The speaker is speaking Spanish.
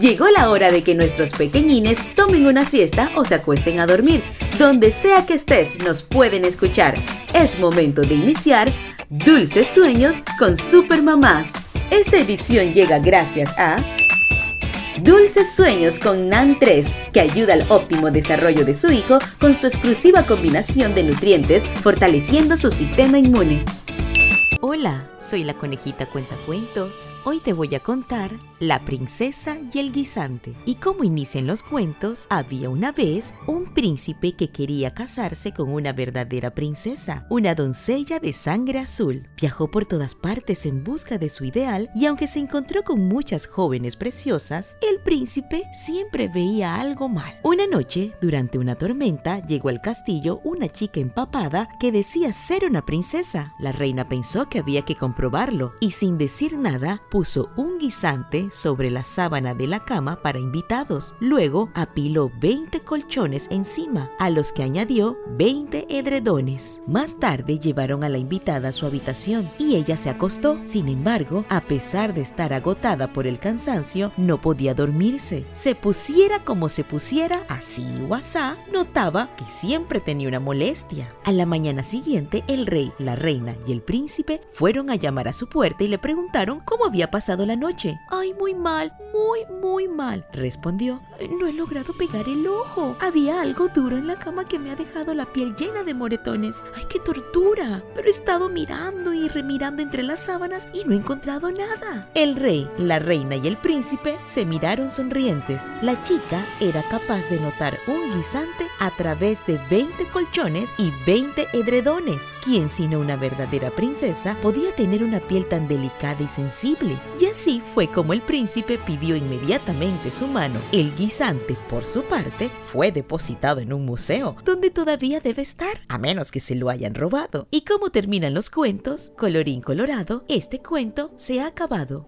Llegó la hora de que nuestros pequeñines tomen una siesta o se acuesten a dormir. Donde sea que estés, nos pueden escuchar. Es momento de iniciar Dulces Sueños con Super Mamás. Esta edición llega gracias a Dulces Sueños con NAN 3, que ayuda al óptimo desarrollo de su hijo con su exclusiva combinación de nutrientes, fortaleciendo su sistema inmune. Hola, soy la conejita cuentacuentos. Hoy te voy a contar La princesa y el guisante. Y como inician los cuentos, había una vez un príncipe que quería casarse con una verdadera princesa, una doncella de sangre azul. Viajó por todas partes en busca de su ideal y aunque se encontró con muchas jóvenes preciosas, el príncipe siempre veía algo mal. Una noche, durante una tormenta, llegó al castillo una chica empapada que decía ser una princesa. La reina pensó que había que comprobarlo y sin decir nada puso un guisante sobre la sábana de la cama para invitados. Luego apiló 20 colchones encima, a los que añadió 20 edredones. Más tarde llevaron a la invitada a su habitación y ella se acostó. Sin embargo, a pesar de estar agotada por el cansancio, no podía dormirse. Se pusiera como se pusiera, así o asá, notaba que siempre tenía una molestia. A la mañana siguiente, el rey, la reina y el príncipe fueron a llamar a su puerta y le preguntaron cómo había pasado la noche. Ay, muy mal, muy, muy mal, respondió. No he logrado pegar el ojo. Había algo duro en la cama que me ha dejado la piel llena de moretones. ¡Ay, qué tortura! Pero he estado mirando y remirando entre las sábanas y no he encontrado nada. El rey, la reina y el príncipe se miraron sonrientes. La chica era capaz de notar un guisante a través de 20 colchones y 20 edredones. ¿Quién sino una verdadera princesa podía tener una piel tan delicada y sensible? Y así fue como el príncipe pidió inmediatamente su mano. El guisante, por su parte, fue depositado en un museo, donde todavía debe estar, a menos que se lo hayan robado. ¿Y cómo terminan los cuentos? Colorín colorado, este cuento se ha acabado.